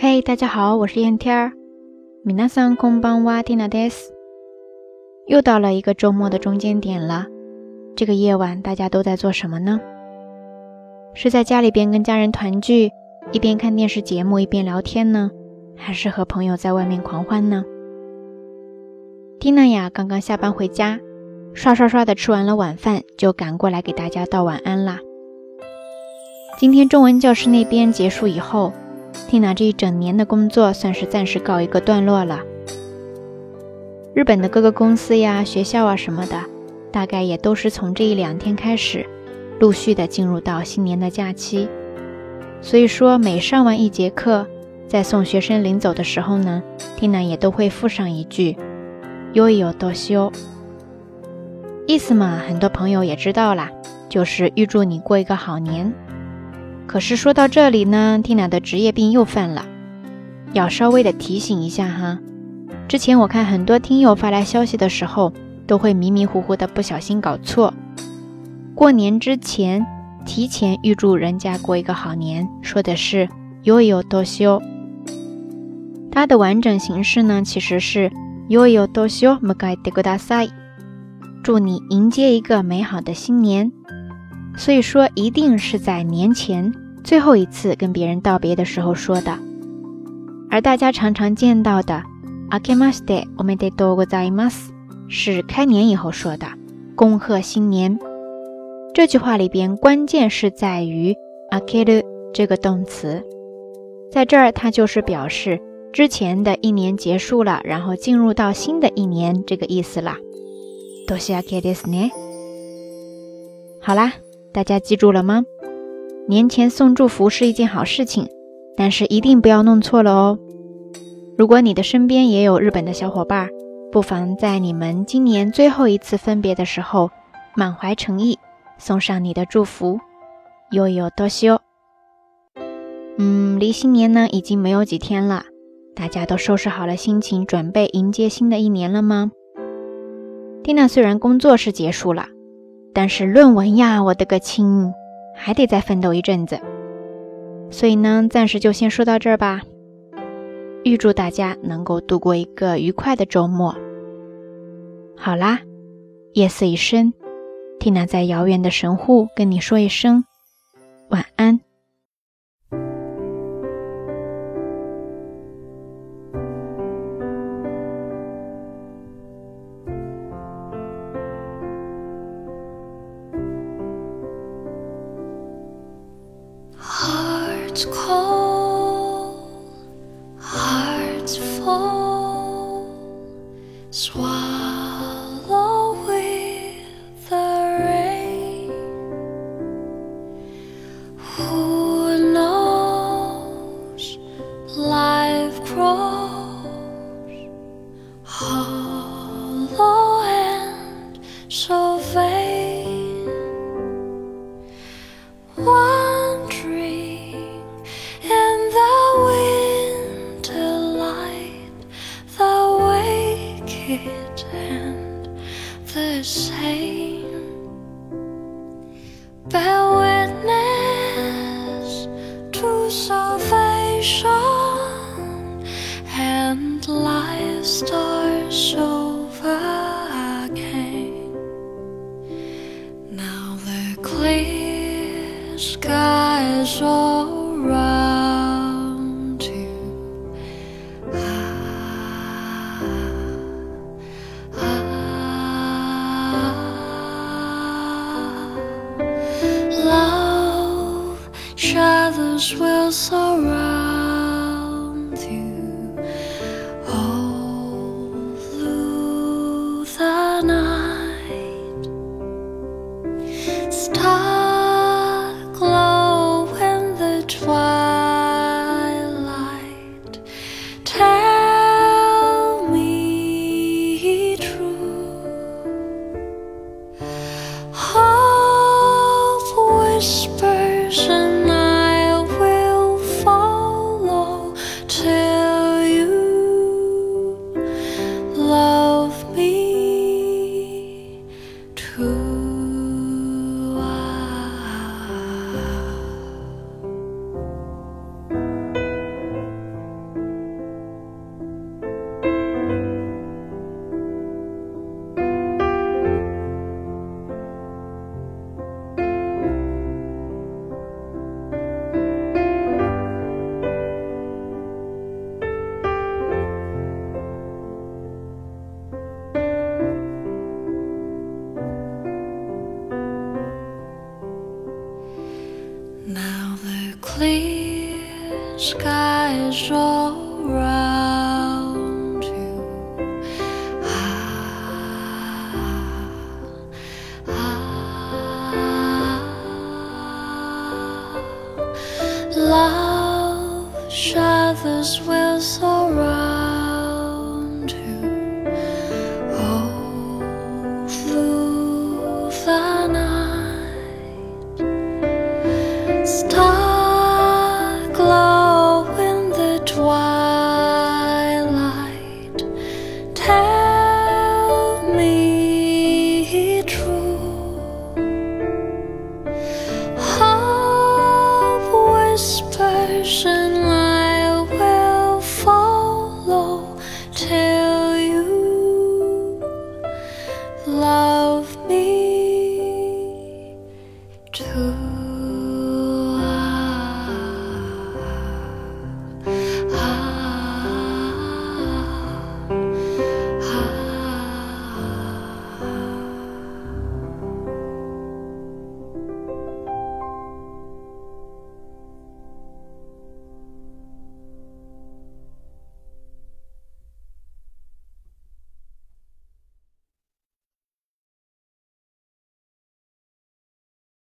嘿，大家好，我是燕天儿。米娜桑空邦瓦蒂娜德斯。又到了一个周末的中间点了。这个夜晚大家都在做什么呢？是在家里边跟家人团聚，一边看电视节目一边聊天呢，还是和朋友在外面狂欢呢？蒂娜雅，刚刚下班回家，刷刷刷的吃完了晚饭，就赶过来给大家道晚安啦。今天中文教室那边结束以后。蒂娜这一整年的工作算是暂时告一个段落了。日本的各个公司呀、学校啊什么的，大概也都是从这一两天开始，陆续的进入到新年的假期。所以说，每上完一节课，在送学生临走的时候呢，蒂娜也都会附上一句“よいよ多修”，意思嘛，很多朋友也知道啦，就是预祝你过一个好年。 可是说到这里呢，Tina 的职业病又犯了，要稍微的提醒一下哈。之前我看很多听友发来消息的时候，都会迷迷糊糊的不小心搞错。过年之前提前预祝人家过一个好年，说的是 “yo yo d o s h o ”。它的完整形式呢，其实是 “yo yo d o s h o magai de g o d a s a i 祝你迎接一个美好的新年。所以说一定是在年前最后一次跟别人道别的时候说的。而大家常常见到的“あけまして、おめでとうございます”是开年以后说的，恭贺新年。这句话里边关键是在于“あける”这个动词，在这儿它就是表示之前的一年结束了，然后进入到新的一年这个意思啦。多谢あけですね。好啦。大家记住了吗？年前送祝福是一件好事情，但是一定不要弄错了哦。如果你的身边也有日本的小伙伴，不妨在你们今年最后一次分别的时候，满怀诚意送上你的祝福。悠悠多修。嗯，离新年呢已经没有几天了，大家都收拾好了心情，准备迎接新的一年了吗？蒂娜虽然工作是结束了。但是论文呀，我的个亲，还得再奋斗一阵子。所以呢，暂时就先说到这儿吧。预祝大家能够度过一个愉快的周末。好啦，夜色已深，缇娜在遥远的神户跟你说一声晚安。Who knows? Life grows and the same. bear witness to salvation and life starts over again. Now the clear skies all will surround Now the clear sky is all round you. Ah, ah, ah. Love shatters will.